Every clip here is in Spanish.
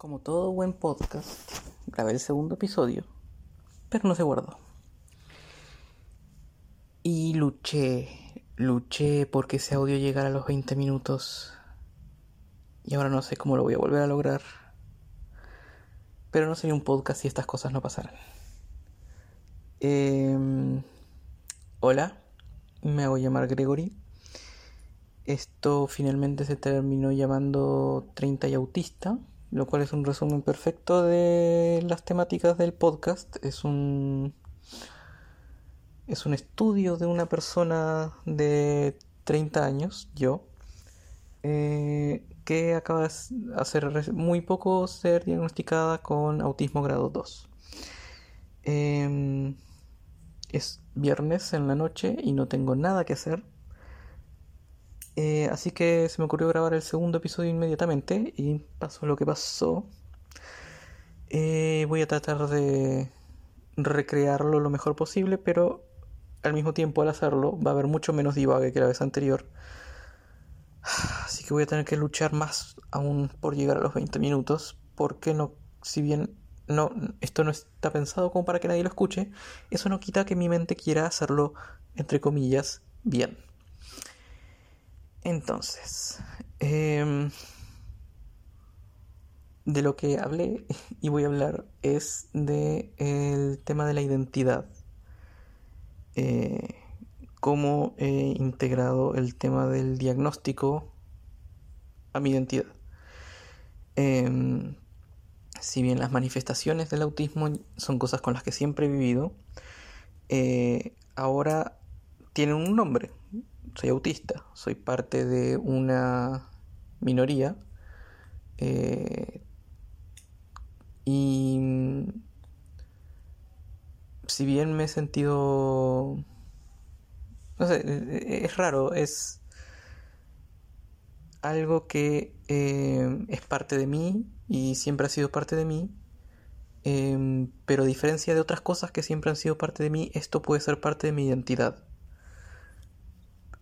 Como todo buen podcast, grabé el segundo episodio, pero no se guardó. Y luché, luché porque ese audio llegara a los 20 minutos. Y ahora no sé cómo lo voy a volver a lograr. Pero no sería un podcast si estas cosas no pasaran. Em, hola, me hago llamar Gregory. Esto finalmente se terminó llamando 30 y autista lo cual es un resumen perfecto de las temáticas del podcast. Es un es un estudio de una persona de 30 años, yo, eh, que acaba de hacer muy poco ser diagnosticada con autismo grado 2. Em, es viernes en la noche y no tengo nada que hacer. Eh, así que se me ocurrió grabar el segundo episodio inmediatamente y pasó lo que pasó. Eh, voy a tratar de recrearlo lo mejor posible, pero al mismo tiempo al hacerlo va a haber mucho menos divague que la vez anterior. Así que voy a tener que luchar más aún por llegar a los 20 minutos, porque no, si bien no, esto no está pensado como para que nadie lo escuche, eso no quita que mi mente quiera hacerlo, entre comillas, bien. Entonces, em, de lo que hablé y voy a hablar es de el tema de la identidad. Eh, cómo he integrado el tema del diagnóstico a mi identidad. Em, si bien las manifestaciones del autismo son cosas con las que siempre he vivido, eh, ahora tienen un nombre, soy autista, soy parte de una minoría eh, y si bien me he sentido no sé, e-, es raro, es algo que eh, es parte de mí y siempre ha sido parte de mí, em, pero a diferencia de otras cosas que siempre han sido parte de mí, esto puede ser parte de mi identidad.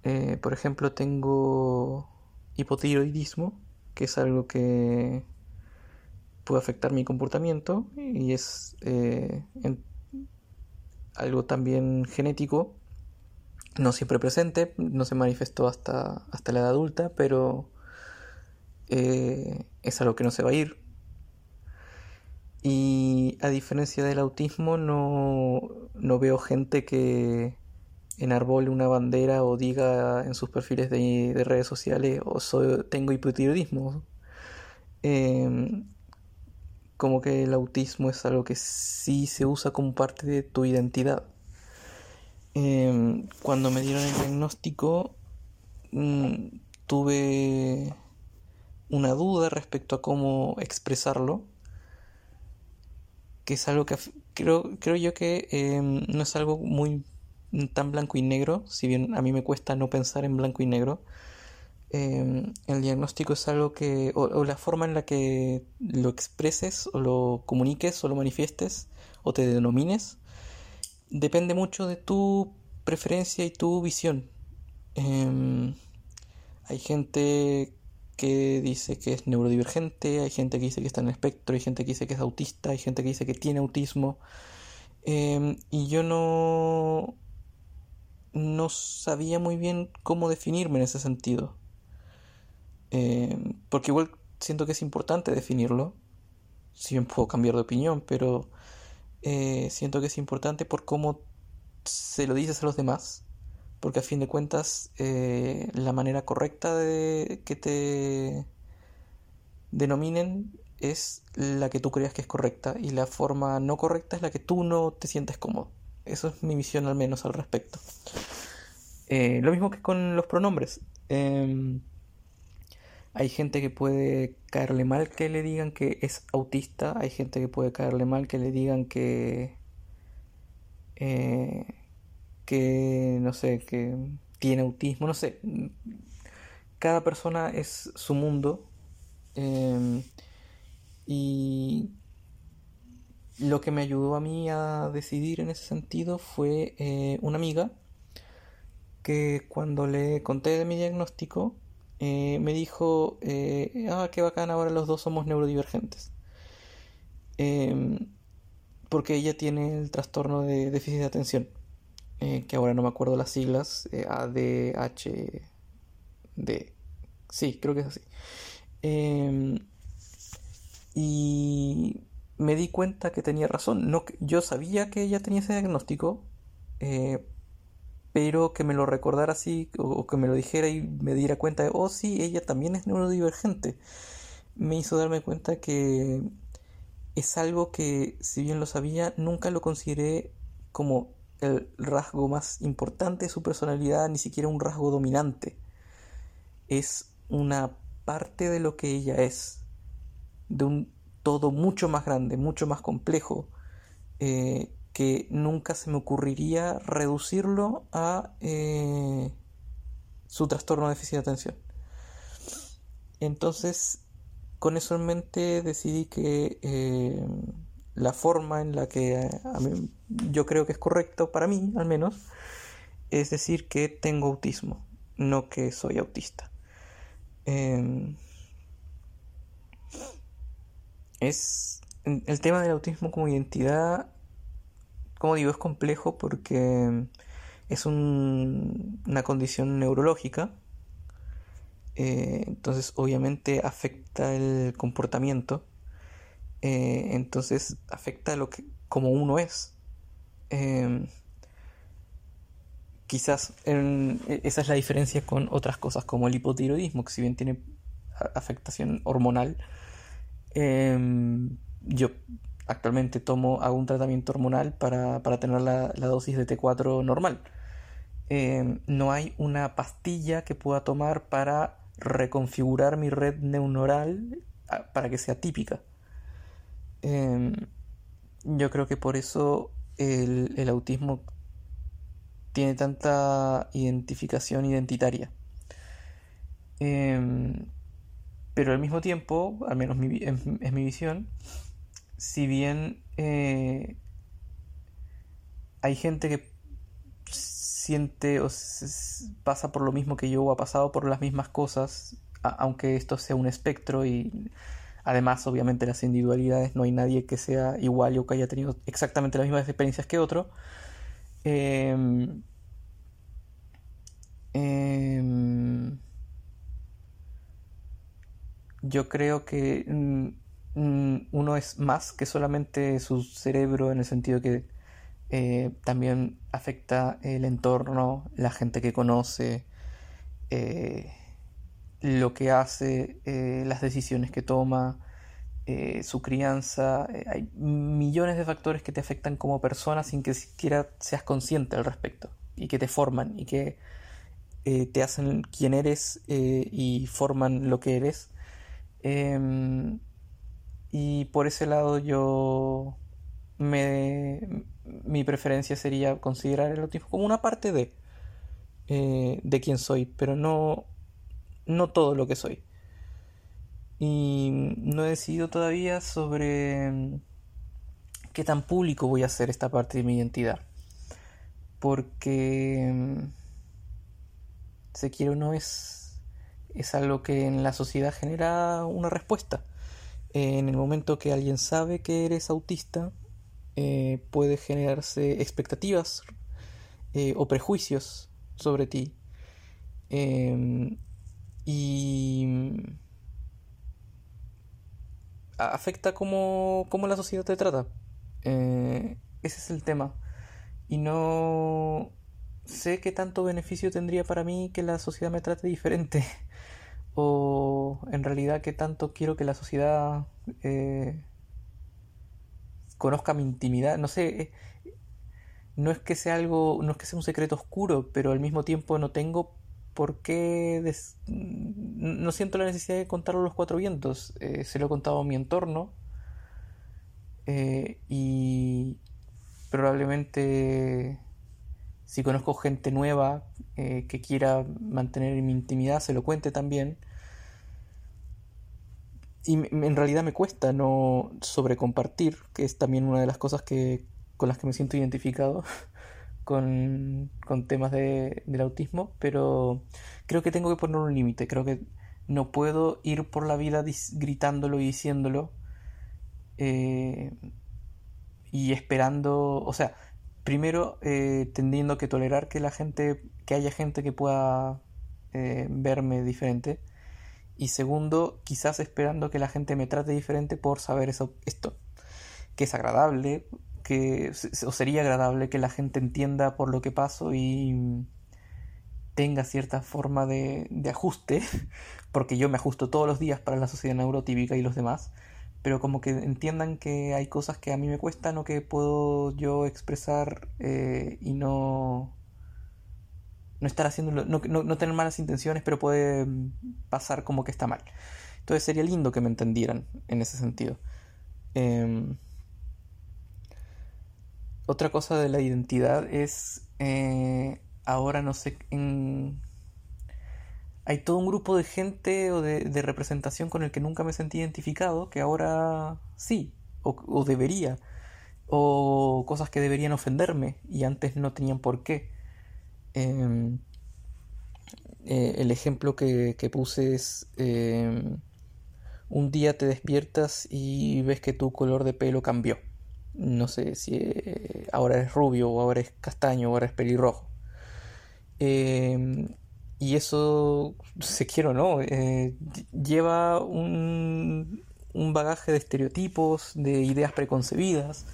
Eh, por ejemplo, tengo hipotiroidismo, que es algo que puede afectar mi comportamiento y es eh, algo también genético, no siempre presente, no se manifestó hasta, hasta la edad adulta, pero eh, es algo que no se va a ir. Y a diferencia del autismo, no, no veo gente que enarbole una bandera o diga en sus perfiles de, redes sociales o soy, tengo hipotiroidismo. Em, como que el autismo es algo que sí se usa como parte de tu identidad. Em, cuando me dieron el diagnóstico mm, tuve una duda respecto a cómo expresarlo que es algo que creo, creo yo que em, no es algo muy tan blanco y negro, si bien a mí me cuesta no pensar en blanco y negro. Em, el diagnóstico es algo que, o, la forma en la que lo expreses, o lo comuniques, o lo manifiestes, o te denomines, depende mucho de tu preferencia y tu visión. Em, hay gente que dice que es neurodivergente, hay gente que dice que está en el espectro, hay gente que dice que es autista, hay gente que dice que tiene autismo. Em, y yo no no sabía muy bien cómo definirme en ese sentido. Eh, porque igual siento que es importante definirlo. Si bien puedo cambiar de opinión, pero eh, siento que es importante por cómo se lo dices a los demás. Porque a fin de cuentas, eh, la manera correcta de que te denominen es la que tú creas que es correcta y la forma no correcta es la que tú no te sientes cómodo. Eso es mi visión al menos al respecto. Eh, lo mismo que con los pronombres. Em, hay gente que puede caerle mal que le digan que es autista. Hay gente que puede caerle mal que le digan que... Eh, que no sé, que tiene autismo, no sé. Cada persona es su mundo. Em, y lo que me ayudó a mí a decidir en ese sentido fue eh, una amiga que cuando le conté de mi diagnóstico eh, me dijo, eh, ah, qué bacán, ahora los dos somos neurodivergentes. em, porque ella tiene el trastorno de déficit de atención, que ahora no me acuerdo las siglas, ADHD. Sí, creo que es así. Em, y me di cuenta que tenía razón. No, yo sabía que ella tenía ese diagnóstico, eh, pero que me lo recordara así, o, que me lo dijera y me diera cuenta de, oh sí, ella también es neurodivergente, me hizo darme cuenta que es algo que, si bien lo sabía, nunca lo consideré como el rasgo más importante de su personalidad, ni siquiera un rasgo dominante. Es una parte de lo que ella es, de un todo mucho más grande, mucho más complejo, eh, que nunca se me ocurriría reducirlo a eh, su trastorno de déficit de atención. Entonces, con eso en mente decidí que eh, la forma en la que yo creo que es correcto para mí, al menos, es decir que tengo autismo, no que soy autista. Em, es el tema del autismo como identidad como digo, es complejo porque es una condición neurológica, eh, entonces obviamente afecta el comportamiento, eh, entonces afecta lo que como uno es. Em, quizás e, esa es la diferencia con otras cosas como el hipotiroidismo, que si bien tiene afectación hormonal, em, yo actualmente tomo, hago un tratamiento hormonal para, tener la, dosis de T4 normal. Eh, no hay una pastilla que pueda tomar para reconfigurar mi red neuronal para que sea típica. Em, yo creo que por eso el, autismo tiene tanta identificación identitaria. Em, pero al mismo tiempo, al menos es mi visión, si bien eh, hay gente que siente o pasa por lo mismo que yo o ha pasado por las mismas cosas, aunque esto sea un espectro y además obviamente las individualidades no hay nadie que sea igual o que haya tenido exactamente las mismas experiencias que otro. Em, em, yo creo que mm, Mm, uno es más que solamente su cerebro en el sentido que eh, también afecta el entorno, la gente que conoce, eh, lo que hace, eh, las decisiones que toma, su crianza. hay millones de factores que te afectan como persona sin que siquiera seas consciente al respecto y que te forman y que te hacen quien eres y forman lo que eres. Em, y por ese lado yo me, mi preferencia sería considerar el autismo como una parte de, eh, de quien soy, pero no, no todo lo que soy. Y no he decidido todavía sobre mm, qué tan público voy a hacer esta parte de mi identidad. Porque mm, se quiere o no es, es algo que en la sociedad genera una respuesta en el momento que alguien sabe que eres autista, eh, puede generarse expectativas eh, o prejuicios sobre ti. Y afecta cómo, cómo, la sociedad te trata. Eh, ese es el tema. Y no sé qué tanto beneficio tendría para mí que la sociedad me trate diferente. o en realidad qué tanto quiero que la sociedad eh, conozca mi intimidad. No sé, eh, no es que sea algo, no es que sea un secreto oscuro, pero al mismo tiempo no tengo por qué, no siento la necesidad de contarlo a los cuatro vientos. Eh, se lo he contado a mi entorno y probablemente si conozco gente nueva que quiera mantener mi intimidad, se lo cuente también. Y en realidad me cuesta no sobrecompartir, que es también una de las cosas que, con las que me siento identificado con, temas de, del autismo, pero creo que tengo que poner un límite, creo que no puedo ir por la vida gritándolo y diciéndolo eh, y esperando, o sea, primero eh, tendiendo que tolerar que la gente, que haya gente que pueda eh, verme diferente. Y segundo, quizás esperando que la gente me trate diferente por saber eso, esto, que es agradable, que o sería agradable que la gente entienda por lo que paso y tenga cierta forma de ajuste, porque yo me ajusto todos los días para la sociedad neurotípica y los demás, pero como que entiendan que hay cosas que a mí me cuestan o que puedo yo expresar eh, y no no estar haciéndolo, no, no, tener malas intenciones, pero puede pasar como que está mal. Entonces sería lindo que me entendieran en ese sentido. Em, otra cosa de la identidad es, eh, ahora no sé, en, hay todo un grupo de gente o de, representación con el que nunca me sentí identificado, que ahora sí, o, debería, o cosas que deberían ofenderme y antes no tenían por qué. Em, eh, el ejemplo que, puse es, em, un día te despiertas y ves que tu color de pelo cambió. No sé si eh, ahora es rubio o ahora es castaño o ahora es pelirrojo. Eh, y eso, se quiere o no, eh, lleva un, un, bagaje de estereotipos, de ideas preconcebidas,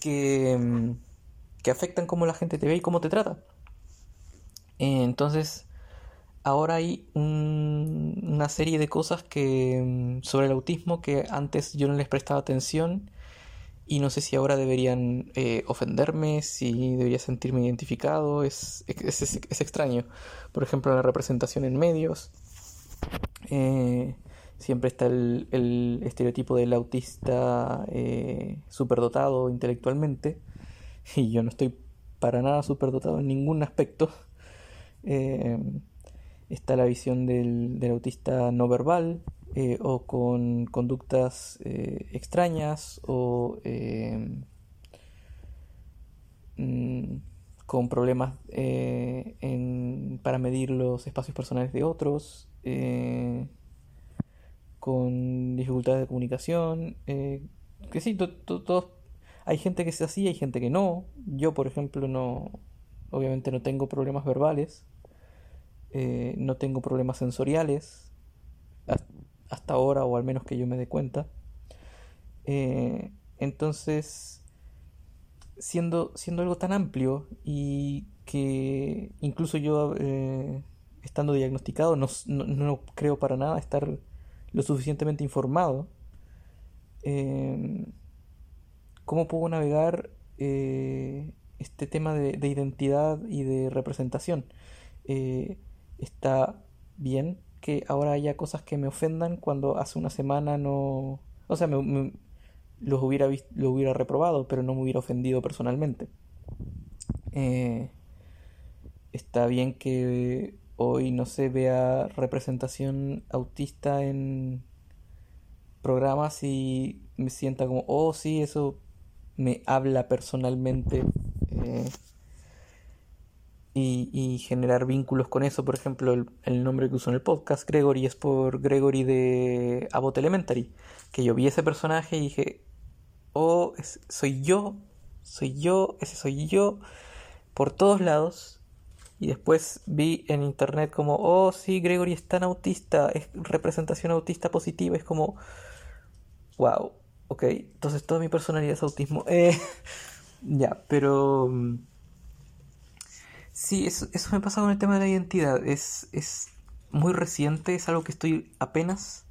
que, mm, que afectan cómo la gente te ve y cómo te trata. Eh, entonces, ahora hay una serie de cosas que mm, sobre el autismo que antes yo no les prestaba atención y no sé si ahora deberían eh, ofenderme, si debería sentirme identificado, es, es, extraño. Por ejemplo, la representación en medios. Eh, siempre está el, estereotipo del autista eh, superdotado intelectualmente, y yo no estoy para nada superdotado en ningún aspecto. Eh, está la visión del, del autista no verbal, eh, o con conductas eh, extrañas o em, mm, con problemas eh, para medir los espacios personales de otros, con dificultades de comunicación, que sí, todos hay gente que es así, hay gente que no. Yo, por ejemplo, no, obviamente no tengo problemas verbales, no tengo problemas sensoriales hasta ahora, o al menos que yo me dé cuenta. Eh, entonces, siendo, siendo algo tan amplio y que incluso yo, eh, estando diagnosticado, no, no, creo para nada estar lo suficientemente informado, eh, ¿cómo puedo navegar este tema de, de, identidad y de representación? está bien que ahora haya cosas que me ofendan cuando hace una semana no... O sea, me, los hubiera, lo hubiera reprobado, pero no me hubiera ofendido personalmente. Eh, está bien que hoy no se vea representación autista en programas y me sienta como, oh sí, eso me habla personalmente. Eh, y, generar vínculos con eso. Por ejemplo, el, nombre que uso en el podcast, Gregory, es por Gregory de Abbott Elementary. Que yo vi ese personaje y dije, oh, soy yo, soy yo, ese soy yo, por todos lados. Y después vi en internet como, oh, sí, Gregory es tan autista, es representación autista positiva, es como, wow, ok, entonces toda mi personalidad es autismo. Eh, ya, pero mm, Sí, eso, eso me pasa con el tema de la identidad. Es, es muy reciente, es algo que estoy apenas,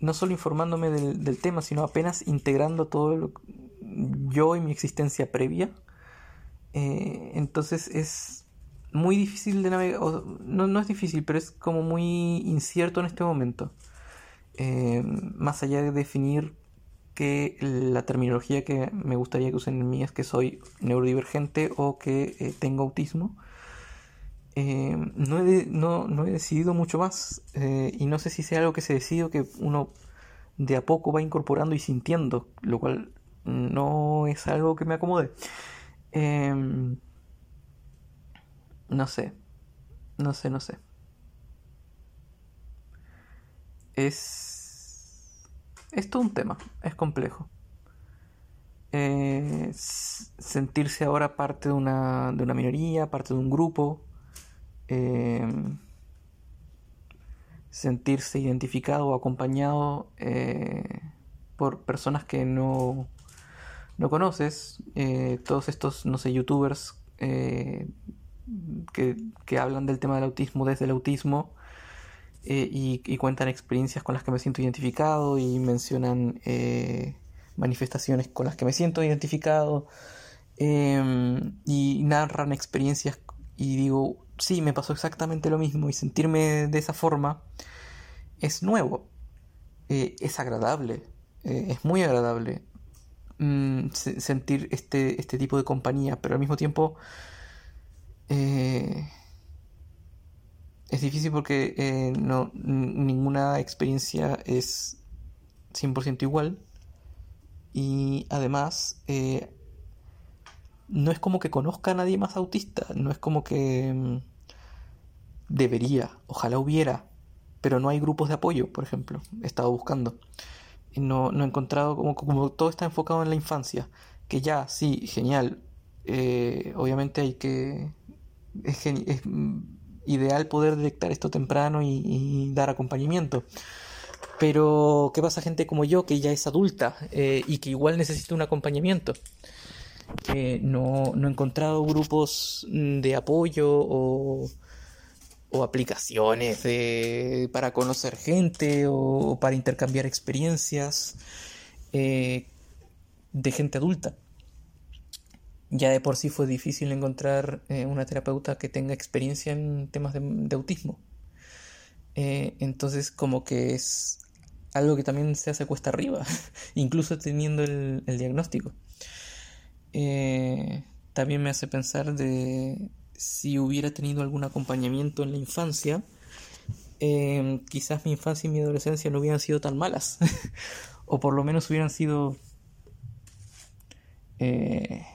no solo informándome del, tema, sino apenas integrando todo lo, yo y mi existencia previa. Eh, entonces es muy difícil de navegar, no, no es difícil, pero es como muy incierto en este momento. Eh, más allá de definir que la terminología que me gustaría que usen en mí es que soy neurodivergente o que eh, tengo autismo. Eh, no, he no, he decidido mucho más eh, y no sé si sea algo que se decide o que uno de a poco va incorporando y sintiendo, lo cual no es algo que me acomode. Em, no sé, no sé, no sé. Es es todo un tema, es complejo. eh, sentirse ahora parte de una, de una minoría, parte de un grupo, em, sentirse identificado o acompañado eh, por personas que no, no conoces, eh, todos estos, no sé, youtubers que, que, hablan del tema del autismo desde el autismo y, y, cuentan experiencias con las que me siento identificado y mencionan manifestaciones con las que me siento identificado em, y narran experiencias y digo, sí, me pasó exactamente lo mismo y sentirme de esa forma es nuevo, eh, es agradable, eh, es muy agradable mm, sentir este, este tipo de compañía, pero al mismo tiempo eh, es difícil porque no, ninguna experiencia es 100% igual y además, eh, no es como que conozca a nadie más autista, no es como que mm, debería, ojalá hubiera, pero no hay grupos de apoyo, por ejemplo, he estado buscando. No, no he encontrado como, como todo está enfocado en la infancia, que ya, sí, genial, eh, obviamente hay que... Es, es, mm, ideal poder detectar esto temprano y dar acompañamiento pero, ¿qué pasa gente como yo que ya es adulta eh, y que igual necesita un acompañamiento? No, no he encontrado grupos de apoyo o, aplicaciones para conocer gente o, para intercambiar experiencias eh, de gente adulta. Ya de por sí fue difícil encontrar eh, una terapeuta que tenga experiencia en temas de, autismo. entonces como que es algo que también se hace cuesta arriba, incluso teniendo el, diagnóstico. Eh, también me hace pensar de si hubiera tenido algún acompañamiento en la infancia, eh, quizás mi infancia y mi adolescencia no hubieran sido tan malas, o por lo menos hubieran sido eh,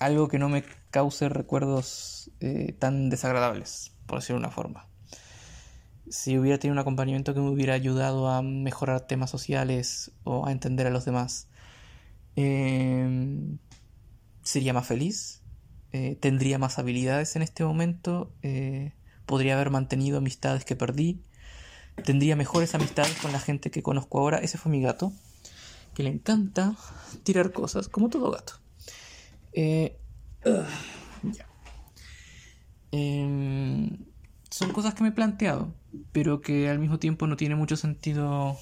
algo que no me cause recuerdos tan desagradables, por decirlo de una forma si hubiera tenido un acompañamiento que me hubiera ayudado a mejorar temas sociales o a entender a los demás, em, sería más feliz, eh, tendría más habilidades en este momento, eh, podría haber mantenido amistades que perdí, tendría mejores amistades con la gente que conozco ahora. Ese fue mi gato, que le encanta tirar cosas, como todo gato. Eh. Em, son cosas que me he planteado, pero que al mismo tiempo no tiene mucho sentido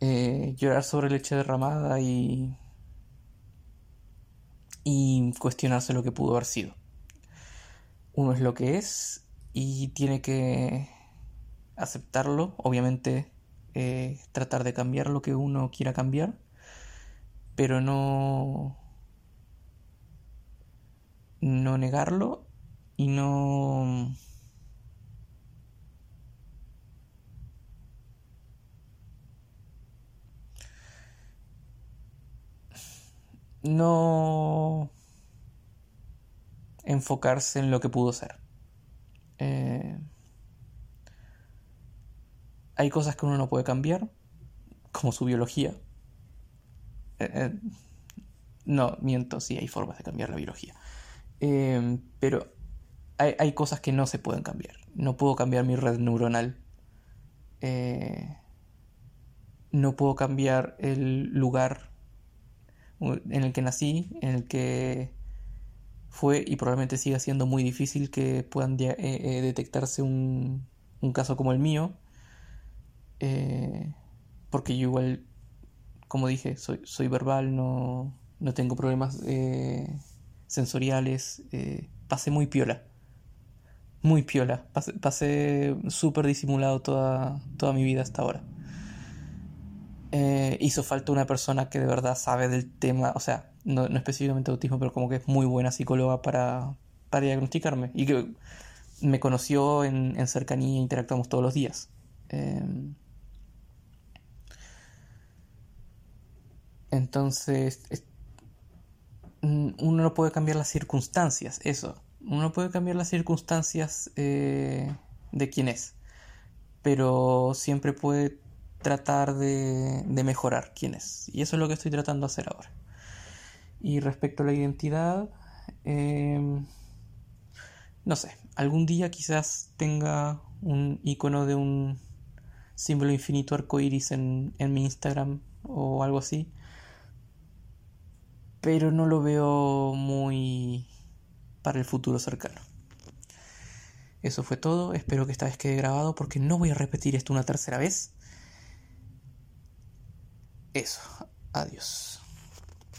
eh, llorar sobre leche derramada y, y cuestionarse lo que pudo haber sido. Uno es lo que es y tiene que aceptarlo, obviamente eh, tratar de cambiar lo que uno quiera cambiar, pero no no negarlo y no... No enfocarse en lo que pudo ser. Eh, hay cosas que uno no puede cambiar, como su biología. Eh, eh, no, miento, sí hay formas de cambiar la biología. Pero hay, cosas que no se pueden cambiar. No puedo cambiar mi red neuronal. Eh, no puedo cambiar el lugar en el que nací, en el que fue y probablemente siga siendo muy difícil que puedan eh, eh, detectarse un, un, caso como el mío. porque yo igual, como dije, soy, soy verbal, no, no tengo problemas sensoriales, pasé muy piola muy piola. Pasé, súper disimulado toda, toda mi vida hasta ahora. Eh, hizo falta una persona que de verdad sabe del tema, o sea, no, específicamente autismo, pero como que es muy buena psicóloga para, para diagnosticarme y que me conoció en, en cercanía interactuamos todos los días. Em, entonces, uno no puede cambiar las circunstancias, eso uno puede cambiar las circunstancias eh, de quién es, pero siempre puede tratar de, de mejorar quién es. Y eso es lo que estoy tratando de hacer ahora. Y respecto a la identidad, em, no sé, algún día quizás tenga un icono de un símbolo infinito arcoiris en, en mi Instagram o algo así. Pero no lo veo muy para el futuro cercano. Eso fue todo, espero que esta vez quede grabado porque no voy a repetir esto una tercera vez. Eso, adiós.